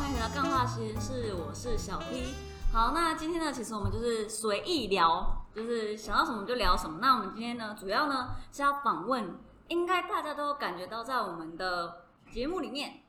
欢迎来到干话实验室，我是小 P。好，那今天呢，其实我们就是随意聊，就是想到什么就聊什么。那我们今天呢，主要呢是要访问，应该大家都感觉到，在我们的节目里面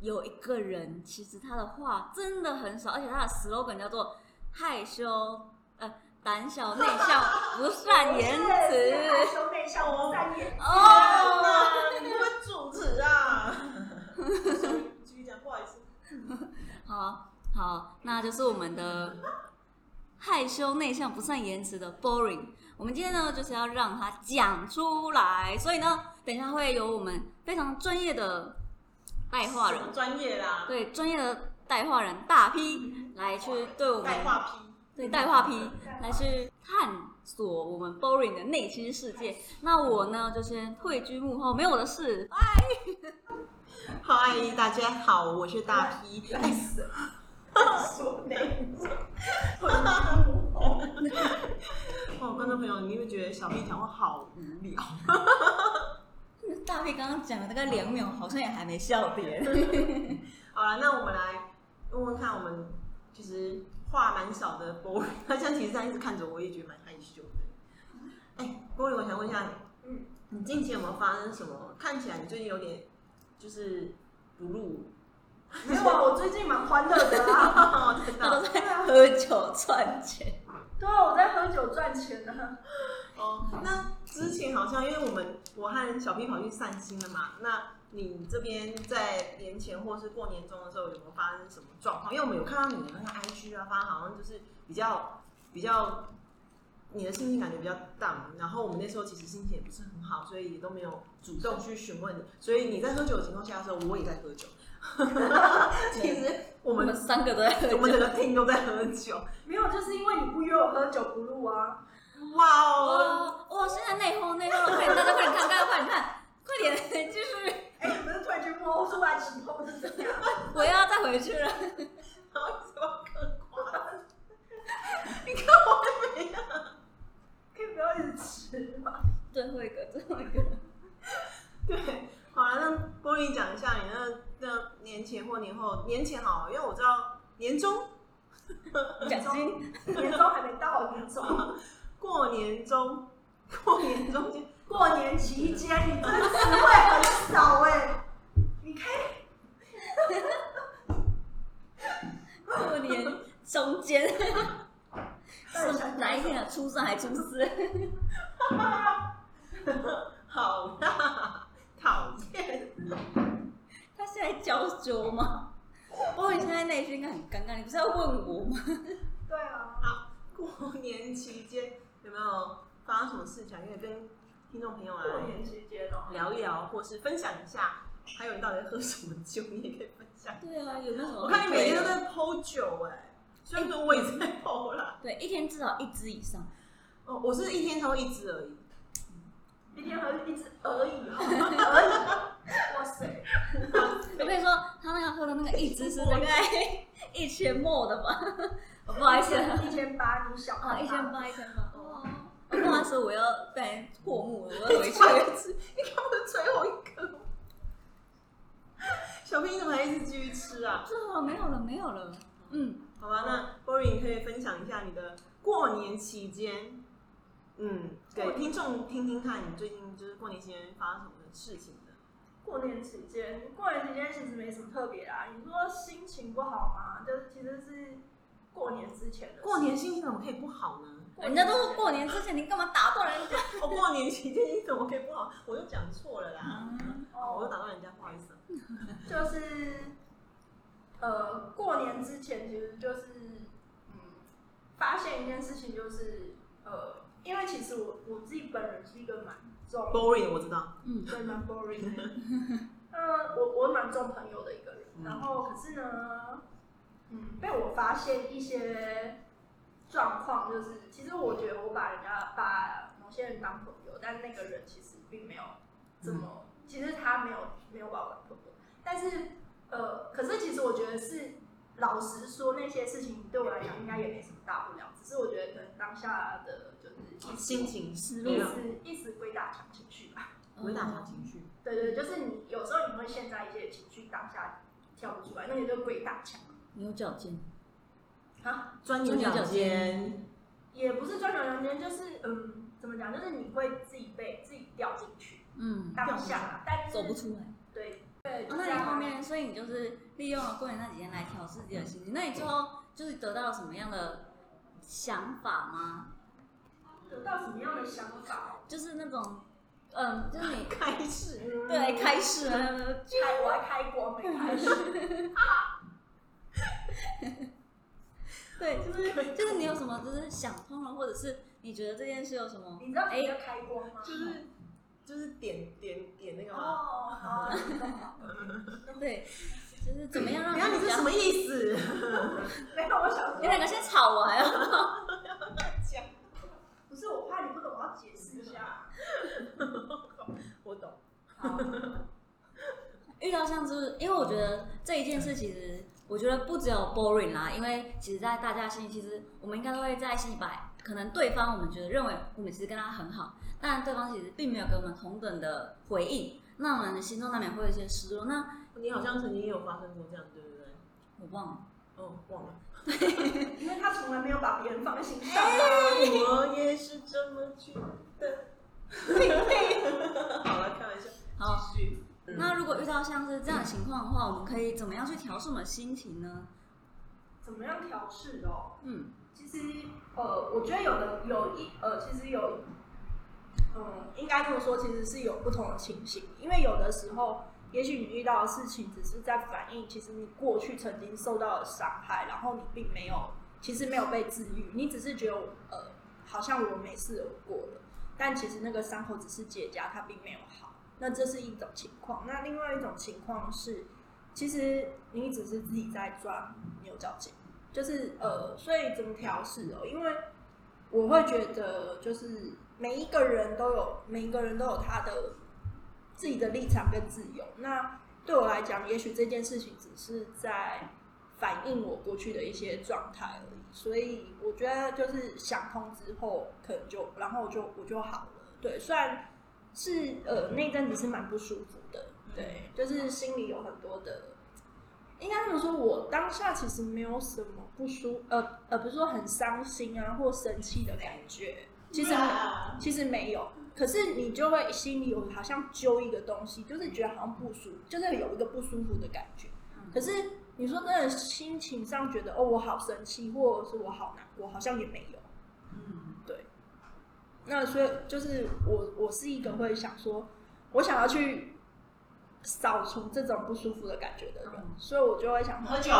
有一个人，其实他的话真的很少，而且他的 slogan 叫做害羞，呃，胆小内向，不善言害辞。羞内向，我善言辞。哦，好好，那就是我们的害羞内向、不善言辞的 Boring。我们今天呢，就是要让他讲出来，所以呢，等一下会有我们非常专业的带话人专业啦？对专业的带话人大批来去对我们带话批。对带话批来去探索我们 Boring 的内心世界。那我呢，就先退居幕后，没有我的事。嗨，大家好，我是大 P。哎，说内哦，观众朋友，你会觉得小 P 讲话好无聊？大 P 刚刚讲了大概两秒，好像也还没笑点。好了，那我们来问问看，我们其实话蛮少的 boring，他现在其实他一直看着我，也觉得蛮害羞的。哎，Boy，我想问一下，嗯，你近期有没有发生什么？看起来你最近有点就是不入，没有啊，我最近蛮欢乐的啊。真他都在喝酒赚钱。对啊，我在喝酒赚钱呢。哦。那之前好像因为我们我和小 P 跑去散心了嘛，那你这边在年前或是过年中的时候有没有发生什么状况？因为我们有看到你的那个 IG 啊，发现好像就是比较比较。你的心情感觉比较 down，然后我们那时候其实心情也不是很好，所以也都没有主动去询问你。所以你在喝酒的情况下的时候，我也在喝酒。其实我们三个都在喝酒。我们整个 team 都在喝酒。没有，就是因为你不约我喝酒不录啊。哇哦！哇哇！现在内讧内讧，快点，大家快点看，大家快点看，快点继续！哎，你们是退居幕后出来起哄是怎样？我要再回去了。然后什么嗑瓜？你看我要一直吃吗？最后一个，最后一个。对，好了，那波利讲一下你那那年前或年后，年前好，因为我知道年终奖金。年终还没到，年终过年中，过年中间，过年期间，你这个词汇很少哎。你可以过年中间。是哪一天啊？初三还初四？好啦，讨厌。他是在教酒吗？我现在内心应该很尴尬，你不是要问我吗？对啊。好，过年期间有没有发生什么事情？可以跟听众朋友啊过年期间哦。聊一聊，或是分享一下。还有你到底喝什么酒，你也可以分享。对啊，有没有什么？我看你每天都在剖酒哎、虽然说我也在剖啦。对，一天至少一只以上。哦，我是一天偷一只而已。一天喝一只而已啊，而已。哇塞！我跟你说，他那个喝的那个一只是大概一千墨的吧？哦不好意思，一千八，你小啊，一千八，一千八。哦，不好意思，我要被破木了，我要回去。你看我的最后一个。小兵，你怎么还一直继续吃啊？这好没有了，没有了。嗯，好吧，那 Bory 你可以分享一下你的过年期间，嗯，给听众听听看你最近就是过年期间发生什么事情的。过年期间，过年期间其实没什么特别啦。你说心情不好吗？就是其实是过年之前的。过年心情怎么可以不好呢？人家都是过年之前，你干嘛打断人家？我、过年期间你怎么可以不好？我又讲错了啦，嗯我又哦，打断人家，不好意思。就是呃，过年之前其实就是嗯，发现一件事情，就是呃，因为其实我我自己本人是一个蛮重 Boring 我知道，嗯，对，蛮 boring 的。呃，我我蛮重朋友的一个人，嗯然后可是呢，嗯，被我发现一些状况，就是其实我觉得我把人家把某些人当朋友，但那个人其实并没有这么，其实他没有没有把我当朋友，但是呃，可是其实我觉得是。老实说，那些事情对我来讲应该也没什么大不了，只是我觉得可能当下的就是心情失一没有时一时鬼打墙情绪吧。不会打他情绪。对对，就是你有时候你会陷在一些情绪当下跳不出来，那你就鬼打墙你有矫健，啊，钻牛角尖，也不是钻牛角尖，就是嗯，怎么讲，就是你会自己被自己掉进去嗯，当下，但是走不出来。对对，哦，那你后面，所以你就是利用了过年那几天来调试自己的心情。那你最后就是得到了什么样的想法吗？得到什么样的想法？就是那种，嗯，就是你开始嗯对开始了，开，我还开光没开始。对，就是就是你有什么就是想通了，或者是你觉得这件事有什么？你知道什么叫开光吗？就是就是点点点那个吗？哦，好，对，就是怎么样让你比较是什么意思？没有，我想说，你两个先吵完啊！讲，不是我怕你不懂，我要解释一下。我懂。好，遇到像就是，因为我觉得这一件事其实，我觉得不只有 boring 啦，因为其实，在大家心里，其实我们应该都会在心里把可能对方我们觉得认为我们其实跟他很好，但对方其实并没有给我们同等的回应，那我们的心中难免会有一些失落。那你好像曾经也有发生过这样，对不对？我忘了，哦，忘了。因为他从来没有把别人放在心上啊。我也是这么觉得。好了，开玩笑。好，继续。那如果遇到像是这样的情况的话，我们可以怎么样去调试我们的心情呢？怎么样调试哦？嗯，其实呃，我觉得有的有一呃，其实有，嗯，应该这么说，其实是有不同的情形，因为有的时候，也许你遇到的事情只是在反映，其实你过去曾经受到的伤害，然后你并没有，其实没有被治愈，你只是觉得呃，好像我没事而过了，但其实那个伤口只是结痂，它并没有好。那这是一种情况，那另外一种情况是，其实你只是自己在钻牛角尖。就是呃，所以怎么调试哦？因为我会觉得，就是每一个人都有每一个人都有他的自己的立场跟自由。那对我来讲，也许这件事情只是在反映我过去的一些状态而已。所以我觉得，就是想通之后，可能就然后我就我就好了。对，虽然是呃那阵子是蛮不舒服的，对，就是心里有很多的。应该这么说，我当下其实没有什么不舒，呃呃，不是说很伤心啊或生气的感觉，其实其实没有。可是你就会心里有好像揪一个东西，就是觉得好像不舒服，就是有一个不舒服的感觉。可是你说真的心情上觉得哦，我好生气，或者是我好难过，好像也没有。那所以就是我，我是一个会想说，我想要去扫除这种不舒服的感觉的人，嗯所以我就会想喝酒，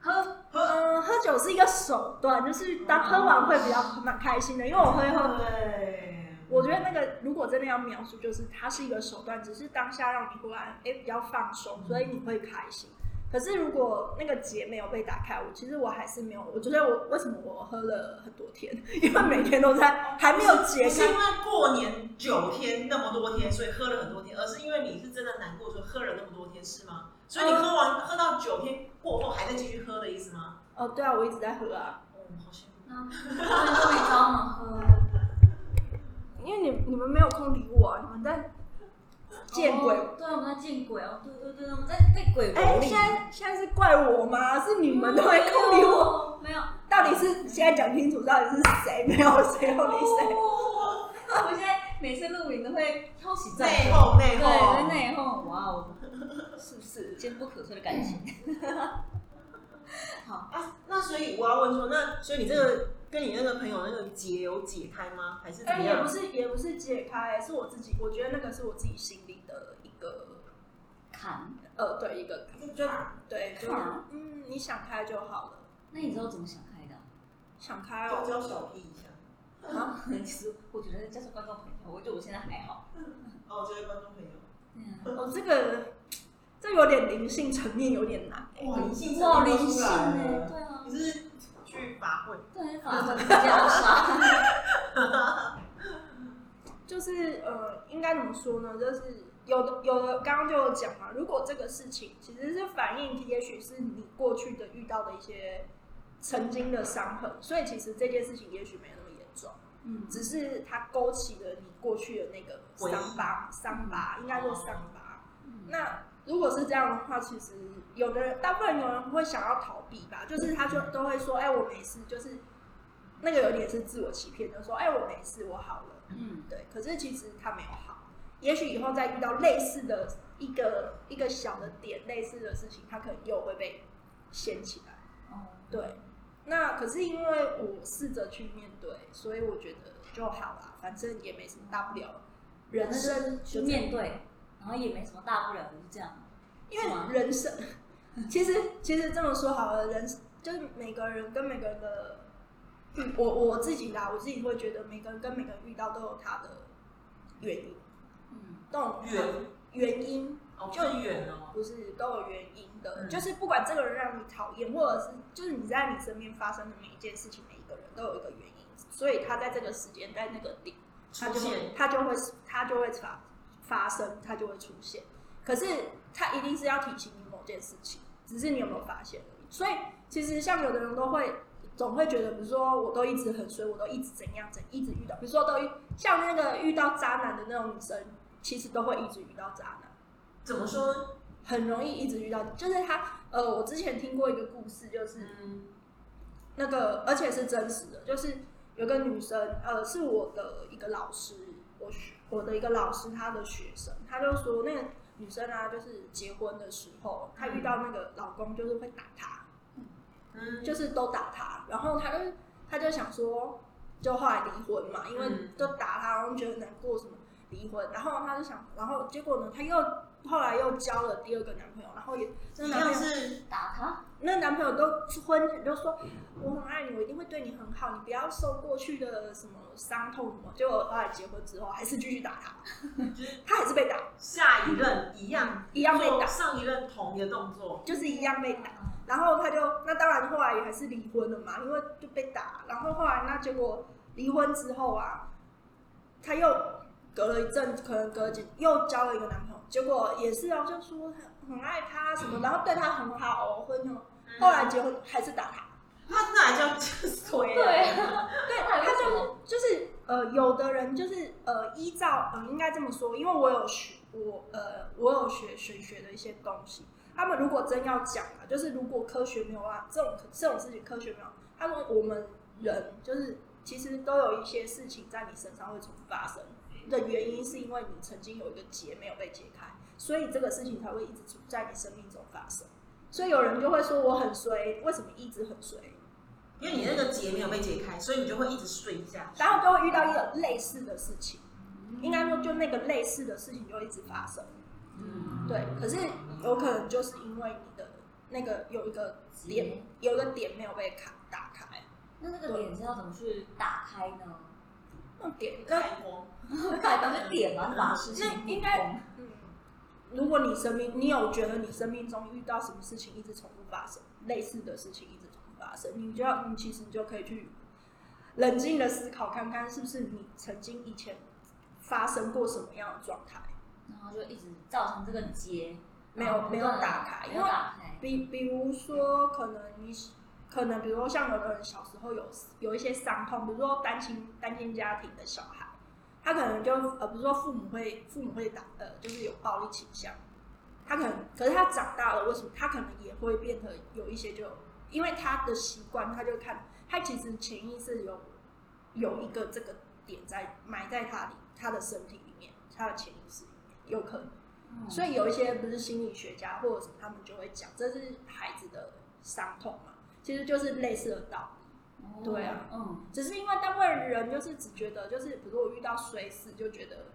喝喝嗯喝酒是一个手段，就是当喝完会比较蛮开心的，因为我会喝。对，我觉得那个如果真的要描述，就是它是一个手段，只是当下让你突然哎比较放松，所以你会开心。可是如果那个结没有被打开，我其实我还是没有。我觉得我为什么我喝了很多天，因为每天都在还没有结开是因。为过年九天那么多天，所以喝了很多天，而是因为你是真的难过，所以喝了那么多天，是吗？所以你喝完喝到九天过后还在继续喝的意思吗？哦，对啊，我一直在喝啊，哦，好羡慕。那他们都没找我喝，因为你你们没有空理我、啊，你们在见鬼。哦对，我们在见鬼哦，对对对，我们在被鬼哎、蹂躏。现在现在是怪我吗？是你们都没空理我。没有，到底是现在讲清楚，到底是谁没有谁要理谁？哦我现在每次录影都会挑起战内争，讧内对，讧在内讧，哇哦，是不是坚不可摧的感情？好，啊，那所以我要问说，那所以你这个跟你那个朋友那个结有解开吗？还是怎哎、么样也不？是也不是解开，是我自己，我觉得那个是我自己心个坎，呃，对，一个就对，就嗯，你想开就好了，那你知道怎么想开的？想开哦。教小 P 一下。啊，其实我觉得这是观众朋友，我觉得我现在还好。哦，这位观众朋友，哦，这个这有点灵性层面有点难、灵性哇，灵性哎，对啊你，是去法会？对，法官加杀，就是呃，应该怎么说呢？就是有的有的，刚刚就有讲嘛，如果这个事情其实是反映，也许是你过去的遇到的一些曾经的伤痕，所以其实这件事情也许没有那么严重，嗯，只是它勾起了你过去的那个伤疤，伤疤应该说伤疤。那如果是这样的话，其实有的人，大部分有人会想要逃避吧，就是他就都会说，哎，我没事，就是那个有点是自我欺骗就，说，哎，我没事，我好了，嗯，对。可是其实他没有好，也许以后再遇到类似的一个一个小的点，类似的事情，他可能又会被掀起来。哦，对，那可是因为我试着去面对，所以我觉得就好啦，反正也没什么大不了。人生去面对，然后也没什么大不了的，就这样。因为人生，其实其实这么说好了，人就是每个人跟每个人的，我我自己啦，我自己会觉得每个人跟每个人遇到都有他的原因，嗯，都有原原因，哦，就远哦，不是都有原因的，嗯就是不管这个人让你讨厌，或者是就是你在你身边发生的每一件事情，每一个人都有一个原因，所以他在这个时间在那个点，他就会出现，他就会他就会发发生，他就会出现。可是他一定是要提醒你某件事情，只是你有没有发现而已。所以其实像有的人都会总会觉得，比如说我都一直很衰，我都一直怎样怎一直遇到，比如说都像那个遇到渣男的那种女生，其实都会一直遇到渣男。怎么说？很容易一直遇到，就是他，呃，我之前听过一个故事，就是嗯，那个，而且是真实的，就是有个女生，呃，是我的一个老师，我学我的一个老师，他的学生，他就说那个女生啊，就是结婚的时候，她遇到那个老公就是会打她，嗯，就是都打她，然后他就他就想说，就后来离婚嘛，因为嗯就打他，然后觉得难过什么，离婚，然后他就想，然后结果呢，他又后来又交了第二个男朋友，然后也这个一男朋友。是打他，那男朋友都婚前就说我很爱你，我一定会对你很好，你不要受过去的什么伤痛什么。结果后来结婚之后还是继续打他，他还是被打，下一任一样一样被打上一任同一个动作，就是一样被打。然后他就那当然后来也还是离婚了嘛，因为就被打。然后后来那结果离婚之后啊，他又隔了一阵，可能隔几又交了一个男朋友，结果也是啊，就说很很爱他什么，然后对他很好哦，婚后后来结婚还是打他。他那还叫衰对啊？对，他就是就是呃，有的人就是呃，依照呃，应该这么说，因为我有学我呃，我有学玄学的一些东西。他们如果真要讲啊，就是如果科学没有啊，这种这种事情科学没有，他说我们人就是其实都有一些事情在你身上会重复发生的原因，是因为你曾经有一个结没有被解开，所以这个事情才会一直在你生命中发生。所以有人就会说我很衰，为什么一直很衰？因为你那个结没有被解开，所以你就会一直睡下去。然后就会遇到一个类似的事情，应该说就那个类似的事情就一直发生。嗯，对，可是有可能就是因为你的那个有一个点，有一个点没有被卡打开，那那个点是要怎么去打开呢？那点那开光，打开就点嘛，把事情那应该嗯，如果你生命你有觉得你生命中遇到什么事情一直重复发生，类似的事情一直重复发生，你就要你其实就可以去冷静的思考看看是不是你曾经以前发生过什么样的状态。然后就一直造成这个结没有没有打开因为打开，比比如说，可能你可能比如说像有的人小时候有有一些伤痛，比如说单亲单亲家庭的小孩，他可能就呃，比如说父母会父母会打呃，就是有暴力倾向，他可能可是他长大了，为什么他可能也会变得有一些就因为他的习惯，他就看他其实潜意识有有一个这个点在埋在他里他的身体里面，他的潜意识里。面有可能。嗯所以有一些不是心理学家或者什么，他们就会讲，这是孩子的伤痛嘛，其实就是类似的道理。哦对啊，嗯，只是因为大部分人就是只觉得，就是比如我遇到衰事，就觉得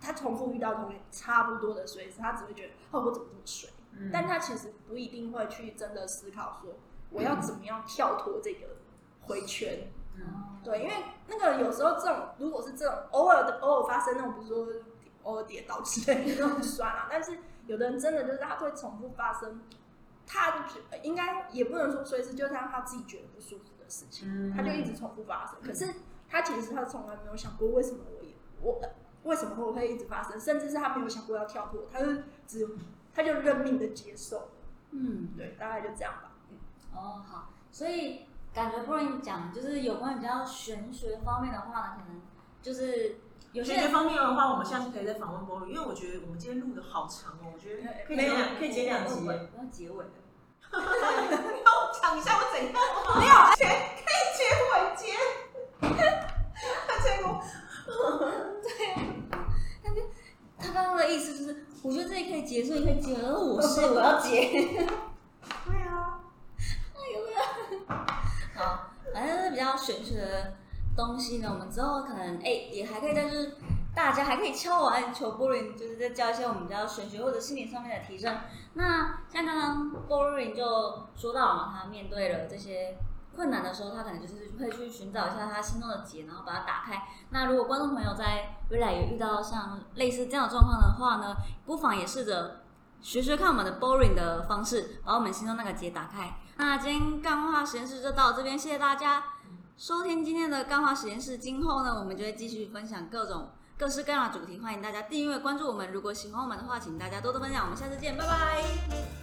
他重复遇到同差不多的衰事，他只会觉得哦，我怎么这么衰？嗯但他其实不一定会去真的思考说，我要怎么样跳脱这个回圈。嗯，对，因为那个有时候这种如果是这种偶尔的偶尔发生那种，比如说偶尔跌倒之类的那种算了，但是有的人真的就是他会重复发生，他就应该也不能说随时就是让他自己觉得不舒服的事情，嗯他就一直重复发生。可是他其实他从来没有想过为什么我也我呃为什么我会一直发生，甚至是他没有想过要跳脱，他就只他就认命的接受。嗯，对，大概就这样吧。嗯哦，好，所以感觉不能讲，就是有关比较玄学方面的话呢，可能就是有些人解决方面的话，我们下次可以再访问波瑞，因为我觉得我们今天录的好长哦，我觉得可以没有剪两，可以剪两集要结尾的。你帮我讲一下我怎样？没有，结可以结尾结，结果他刚刚的意思就是，我觉得这里可以结束，也可以结尾，然后我是我要结。对啊，好，反正是比较玄学的东西呢，我们之后可能哎、也还可以再就是大家还可以敲完求波林，就是再教一些我们比较玄学或者心理上面的提升。那像刚刚 Boring 就说到了嘛，他面对了这些困难的时候，他可能就是会去寻找一下他心中的结，然后把它打开。那如果观众朋友在未来有遇到像类似这样的状况的话呢，不妨也试着学学看我们的 boring 的方式，把我们心中那个结打开。那今天干话实验室就到这边，谢谢大家收听今天的干话实验室。今后呢，我们就会继续分享各种各式各样的主题，欢迎大家订阅关注我们。如果喜欢我们的话，请大家多多分享。我们下次见，拜拜。